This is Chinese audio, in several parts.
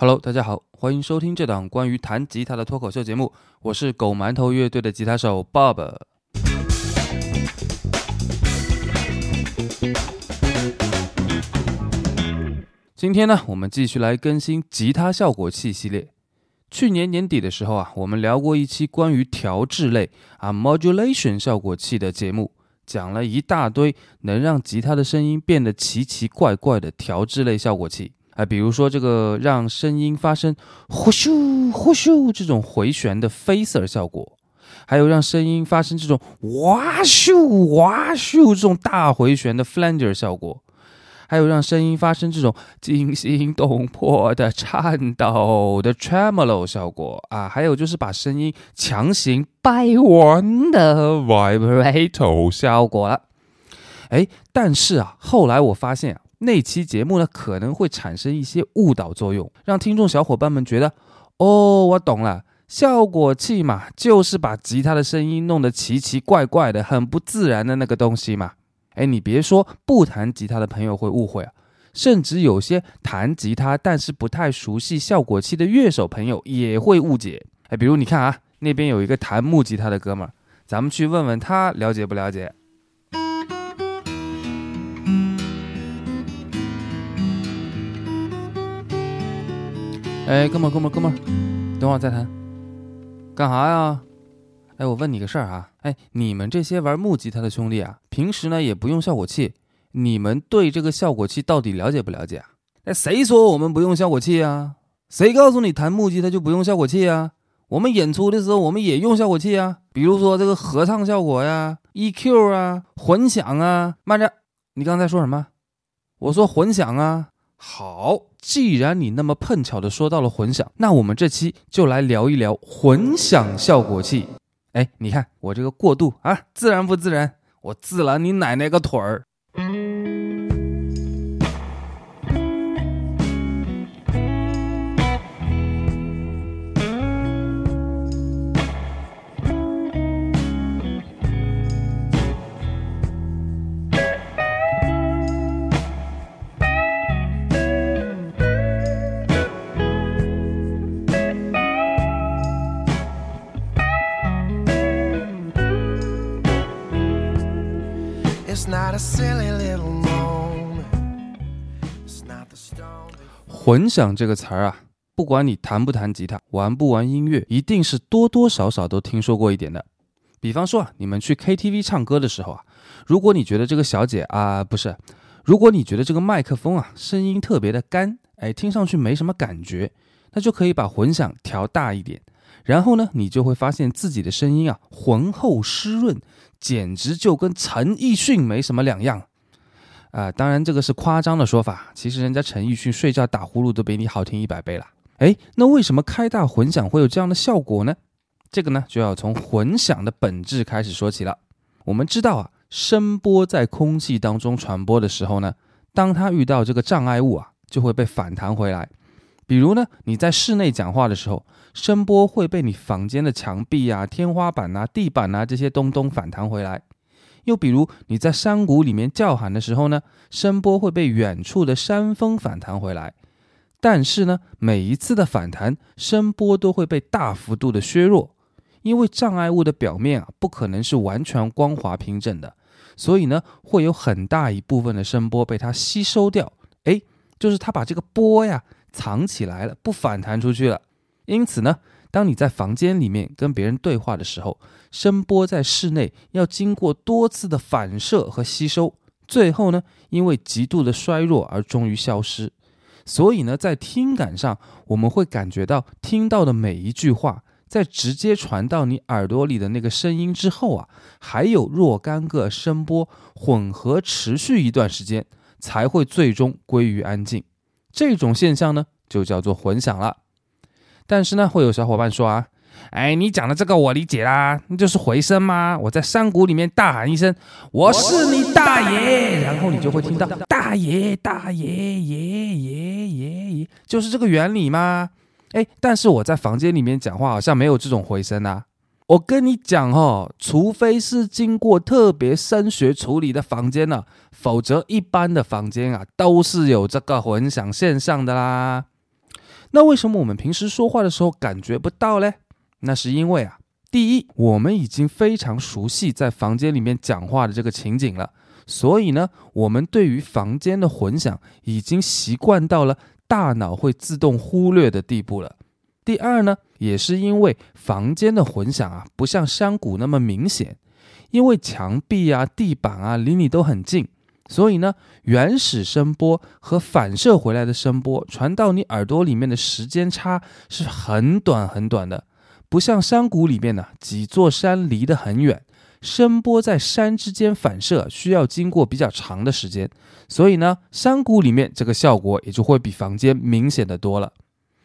Hello，大家好，欢迎收听这档关于弹吉他的脱口秀节目。我是狗馒头乐队的吉他手 Bob。今天呢，我们继续来更新吉他效果器系列。去年年底的时候啊，我们聊过一期关于调制类啊 modulation 效果器的节目，讲了一大堆能让吉他的声音变得奇奇怪怪的调制类效果器。啊，比如说这个让声音发生呼咻呼咻这种回旋的 phaser 效果，还有让声音发生这种哇咻哇咻这种大回旋的 flanger 效果，还有让声音发生这种惊心动魄的颤抖的 tremolo 效果啊，还有就是把声音强行掰弯的 vibrato 效果了。哎，但是啊，后来我发现啊。那期节目呢，可能会产生一些误导作用，让听众小伙伴们觉得，哦，我懂了，效果器嘛，就是把吉他的声音弄得奇奇怪怪的，很不自然的那个东西嘛。哎，你别说不弹吉他的朋友会误会啊，甚至有些弹吉他但是不太熟悉效果器的乐手朋友也会误解。哎，比如你看啊，那边有一个弹木吉他的哥们儿，咱们去问问他了解不了解。哎，哥们儿，哥们儿，哥们儿，等会儿再谈。干啥呀？哎，我问你个事儿啊。哎，你们这些玩木吉他的兄弟啊，平时呢也不用效果器，你们对这个效果器到底了解不了解啊？哎，谁说我们不用效果器啊？谁告诉你弹木吉他就不用效果器啊？我们演出的时候我们也用效果器啊，比如说这个合唱效果呀、EQ 啊、混响啊。慢着，你刚才说什么？我说混响啊。好，既然你那么碰巧的说到了混响，那我们这期就来聊一聊混响效果器。哎，你看我这个过渡啊，自然不自然？我自然你奶奶个腿儿！混响这个词儿啊，不管你弹不弹吉他，玩不玩音乐，一定是多多少少都听说过一点的。比方说啊，你们去 KTV 唱歌的时候啊，如果你觉得这个小姐啊，不是，如果你觉得这个麦克风啊声音特别的干，哎，听上去没什么感觉，那就可以把混响调大一点，然后呢，你就会发现自己的声音啊浑厚湿润，简直就跟陈奕迅没什么两样。啊，当然这个是夸张的说法，其实人家陈奕迅睡觉打呼噜都比你好听一百倍了。哎，那为什么开大混响会有这样的效果呢？这个呢就要从混响的本质开始说起了。我们知道啊，声波在空气当中传播的时候呢，当它遇到这个障碍物啊，就会被反弹回来。比如呢，你在室内讲话的时候，声波会被你房间的墙壁啊、天花板啊、地板啊这些东东反弹回来。又比如你在山谷里面叫喊的时候呢，声波会被远处的山峰反弹回来，但是呢，每一次的反弹，声波都会被大幅度的削弱，因为障碍物的表面啊不可能是完全光滑平整的，所以呢，会有很大一部分的声波被它吸收掉，哎，就是它把这个波呀藏起来了，不反弹出去了，因此呢。当你在房间里面跟别人对话的时候，声波在室内要经过多次的反射和吸收，最后呢，因为极度的衰弱而终于消失。所以呢，在听感上，我们会感觉到听到的每一句话，在直接传到你耳朵里的那个声音之后啊，还有若干个声波混合持续一段时间，才会最终归于安静。这种现象呢，就叫做混响了。但是呢，会有小伙伴说啊，哎，你讲的这个我理解啦，那就是回声吗？我在山谷里面大喊一声“我是你大爷”，然后你就会听到“大爷大爷爷爷爷爷”，就是这个原理吗？哎，但是我在房间里面讲话好像没有这种回声啊。我跟你讲哦，除非是经过特别声学处理的房间呢，否则一般的房间啊都是有这个混响现象的啦。那为什么我们平时说话的时候感觉不到嘞？那是因为啊，第一，我们已经非常熟悉在房间里面讲话的这个情景了，所以呢，我们对于房间的混响已经习惯到了大脑会自动忽略的地步了。第二呢，也是因为房间的混响啊，不像山谷那么明显，因为墙壁啊、地板啊离你都很近。所以呢，原始声波和反射回来的声波传到你耳朵里面的时间差是很短很短的，不像山谷里面呢，几座山离得很远，声波在山之间反射需要经过比较长的时间，所以呢，山谷里面这个效果也就会比房间明显的多了。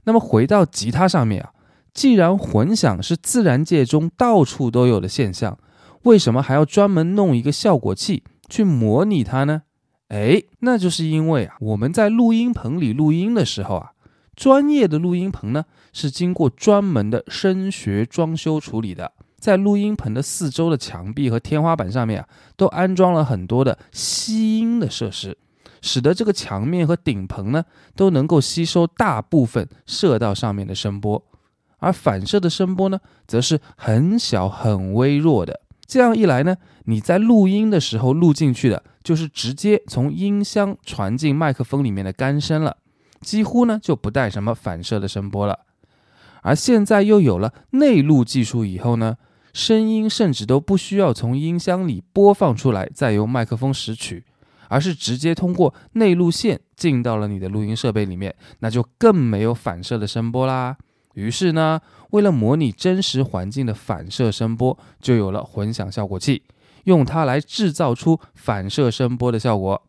那么回到吉他上面啊，既然混响是自然界中到处都有的现象，为什么还要专门弄一个效果器？去模拟它呢？哎，那就是因为啊，我们在录音棚里录音的时候啊，专业的录音棚呢是经过专门的声学装修处理的，在录音棚的四周的墙壁和天花板上面啊，都安装了很多的吸音的设施，使得这个墙面和顶棚呢都能够吸收大部分射到上面的声波，而反射的声波呢，则是很小很微弱的。这样一来呢，你在录音的时候录进去的，就是直接从音箱传进麦克风里面的干声了，几乎呢就不带什么反射的声波了。而现在又有了内录技术以后呢，声音甚至都不需要从音箱里播放出来，再由麦克风拾取，而是直接通过内录线进到了你的录音设备里面，那就更没有反射的声波啦。于是呢。为了模拟真实环境的反射声波，就有了混响效果器，用它来制造出反射声波的效果。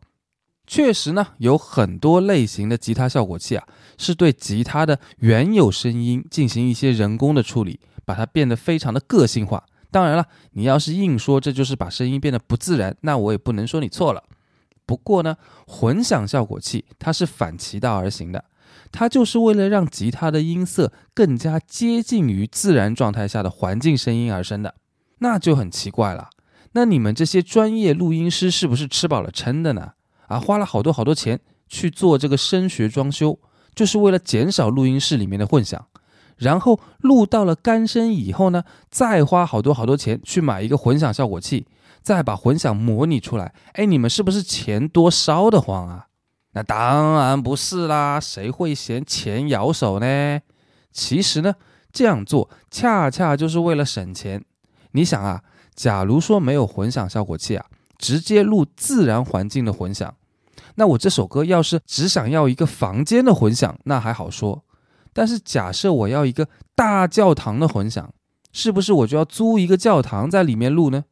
确实呢，有很多类型的吉他效果器啊，是对吉他的原有声音进行一些人工的处理，把它变得非常的个性化。当然了，你要是硬说这就是把声音变得不自然，那我也不能说你错了。不过呢，混响效果器它是反其道而行的。它就是为了让吉他的音色更加接近于自然状态下的环境声音而生的，那就很奇怪了。那你们这些专业录音师是不是吃饱了撑的呢？啊，花了好多好多钱去做这个声学装修，就是为了减少录音室里面的混响。然后录到了干声以后呢，再花好多好多钱去买一个混响效果器，再把混响模拟出来。哎，你们是不是钱多烧得慌啊？那当然不是啦，谁会嫌钱咬手呢？其实呢，这样做恰恰就是为了省钱。你想啊，假如说没有混响效果器啊，直接录自然环境的混响，那我这首歌要是只想要一个房间的混响，那还好说。但是假设我要一个大教堂的混响，是不是我就要租一个教堂在里面录呢？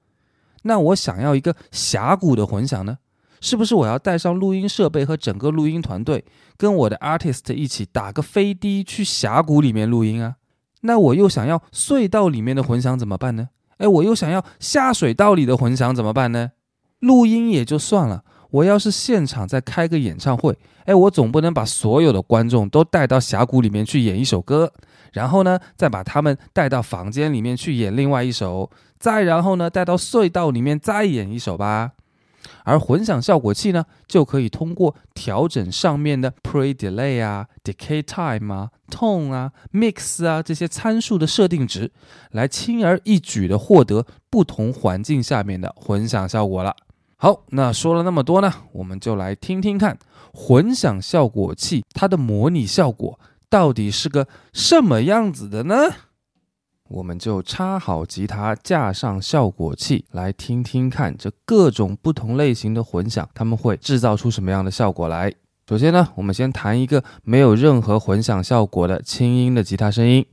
那我想要一个峡谷的混响呢？是不是我要带上录音设备和整个录音团队，跟我的 artist 一起打个飞的去峡谷里面录音啊？那我又想要隧道里面的混响怎么办呢？哎，我又想要下水道里的混响怎么办呢？录音也就算了，我要是现场再开个演唱会，哎，我总不能把所有的观众都带到峡谷里面去演一首歌，然后呢，再把他们带到房间里面去演另外一首，再然后呢，带到隧道里面再演一首吧。而混响效果器呢，就可以通过调整上面的 pre delay 啊、decay time 啊、tone 啊、mix 啊这些参数的设定值，来轻而易举地获得不同环境下面的混响效果了。好，那说了那么多呢，我们就来听听看混响效果器它的模拟效果到底是个什么样子的呢？我们就插好吉他，架上效果器，来听听看这各种不同类型的混响，他们会制造出什么样的效果来。首先呢，我们先弹一个没有任何混响效果的轻音的吉他声音。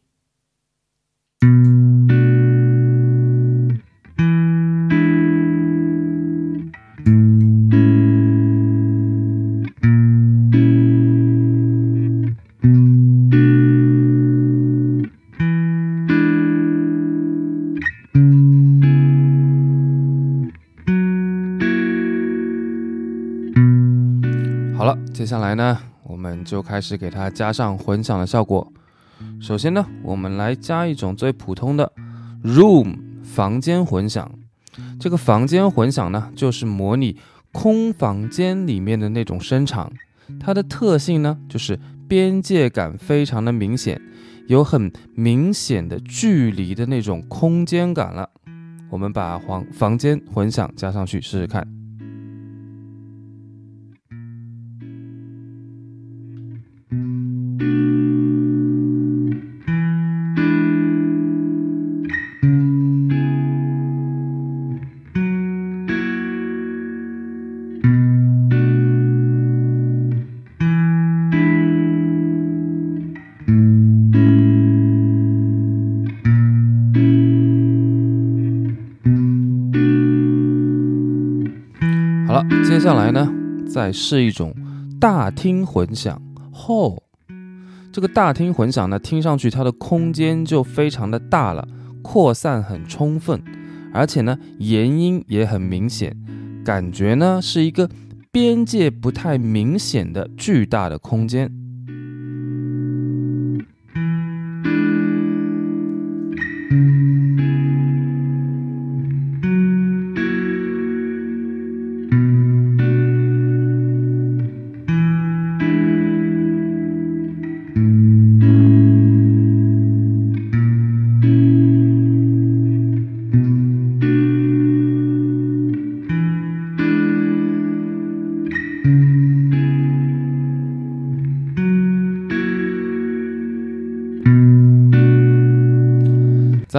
接下来呢，我们就开始给它加上混响的效果。首先呢，我们来加一种最普通的 room 房间混响。这个房间混响呢，就是模拟空房间里面的那种声场。它的特性呢，就是边界感非常的明显，有很明显的距离的那种空间感了。我们把房房间混响加上去试试看。是一种大厅混响。后，这个大厅混响呢，听上去它的空间就非常的大了，扩散很充分，而且呢，延音也很明显，感觉呢是一个边界不太明显的巨大的空间。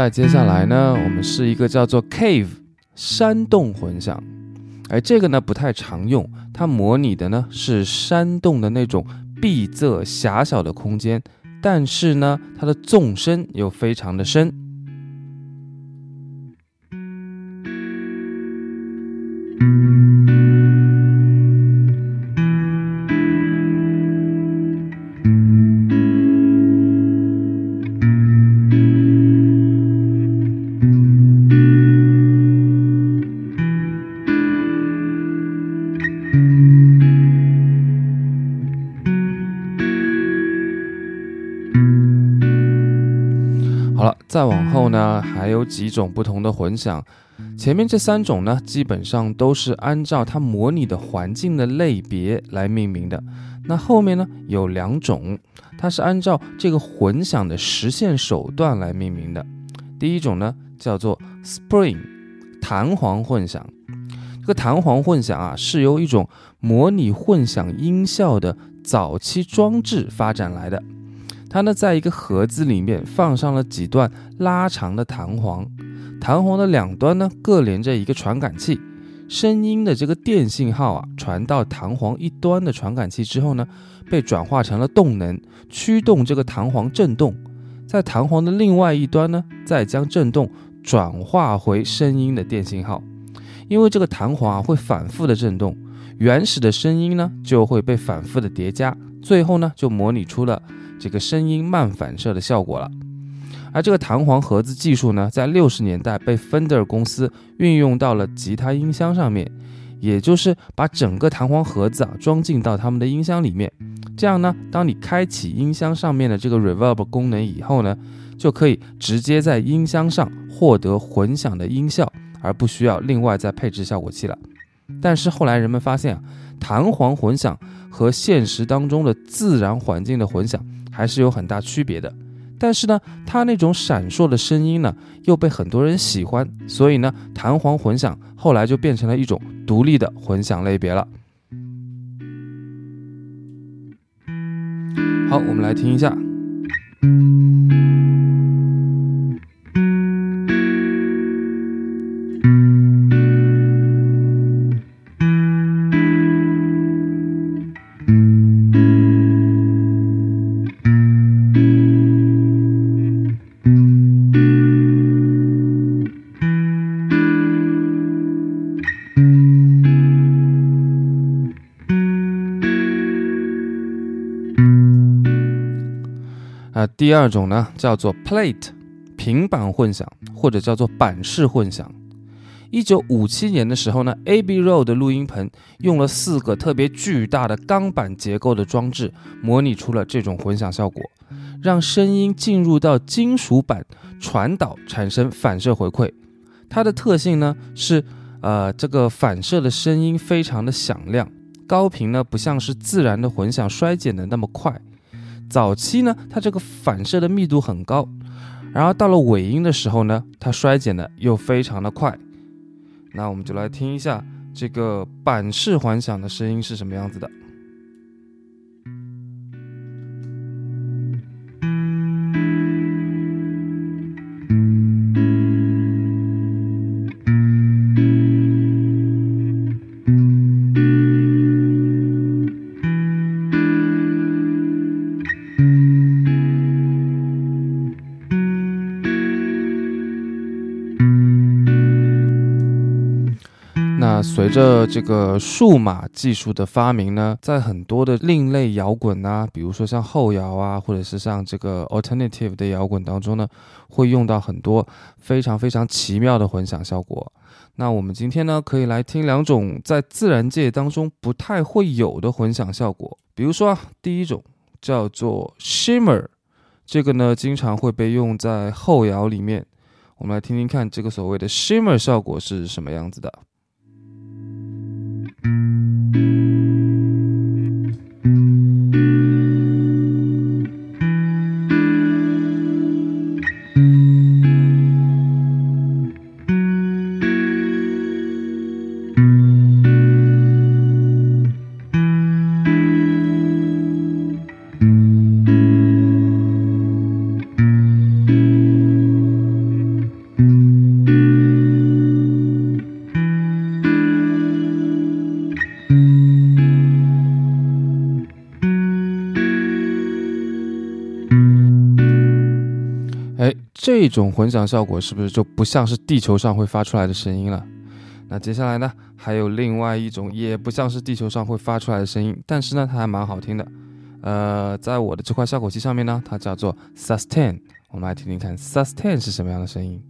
那接下来呢，我们是一个叫做 cave 山洞混响，而这个呢不太常用，它模拟的呢是山洞的那种闭塞狭小的空间，但是呢它的纵深又非常的深。再往后呢，还有几种不同的混响。前面这三种呢，基本上都是按照它模拟的环境的类别来命名的。那后面呢，有两种，它是按照这个混响的实现手段来命名的。第一种呢，叫做 Spring 弹簧混响。这个弹簧混响啊，是由一种模拟混响音效的早期装置发展来的。它呢，在一个盒子里面放上了几段拉长的弹簧，弹簧的两端呢各连着一个传感器，声音的这个电信号啊传到弹簧一端的传感器之后呢，被转化成了动能，驱动这个弹簧振动，在弹簧的另外一端呢，再将振动转化回声音的电信号，因为这个弹簧啊会反复的振动，原始的声音呢就会被反复的叠加，最后呢就模拟出了。这个声音慢反射的效果了，而这个弹簧盒子技术呢，在六十年代被 Fender 公司运用到了吉他音箱上面，也就是把整个弹簧盒子啊装进到他们的音箱里面，这样呢，当你开启音箱上面的这个 Reverb 功能以后呢，就可以直接在音箱上获得混响的音效，而不需要另外再配置效果器了。但是后来人们发现啊，弹簧混响和现实当中的自然环境的混响。还是有很大区别的，但是呢，它那种闪烁的声音呢，又被很多人喜欢，所以呢，弹簧混响后来就变成了一种独立的混响类别了。好，我们来听一下。第二种呢，叫做 plate 平板混响，或者叫做板式混响。一九五七年的时候呢，A B Road 的录音棚用了四个特别巨大的钢板结构的装置，模拟出了这种混响效果，让声音进入到金属板传导，产生反射回馈。它的特性呢是，呃，这个反射的声音非常的响亮，高频呢不像是自然的混响衰减的那么快。早期呢，它这个反射的密度很高，然后到了尾音的时候呢，它衰减的又非常的快。那我们就来听一下这个板式环响的声音是什么样子的。着这个数码技术的发明呢，在很多的另类摇滚啊，比如说像后摇啊，或者是像这个 alternative 的摇滚当中呢，会用到很多非常非常奇妙的混响效果。那我们今天呢，可以来听两种在自然界当中不太会有的混响效果。比如说啊，第一种叫做 shimmer，这个呢经常会被用在后摇里面。我们来听听看这个所谓的 shimmer 效果是什么样子的。哎，这种混响效果是不是就不像是地球上会发出来的声音了？那接下来呢，还有另外一种也不像是地球上会发出来的声音，但是呢，它还蛮好听的。呃，在我的这块效果器上面呢，它叫做 sustain。我们来听听看 sustain 是什么样的声音。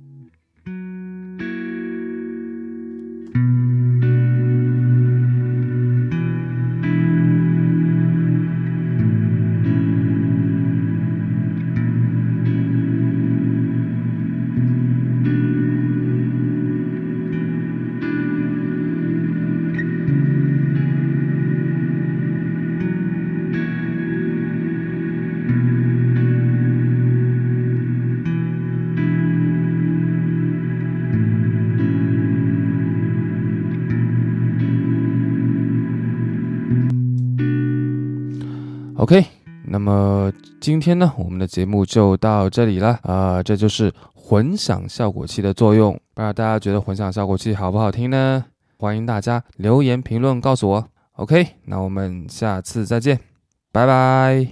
OK，那么今天呢，我们的节目就到这里了啊、这就是混响效果器的作用。不知道大家觉得混响效果器好不好听呢？欢迎大家留言评论告诉我。OK，那我们下次再见，拜拜。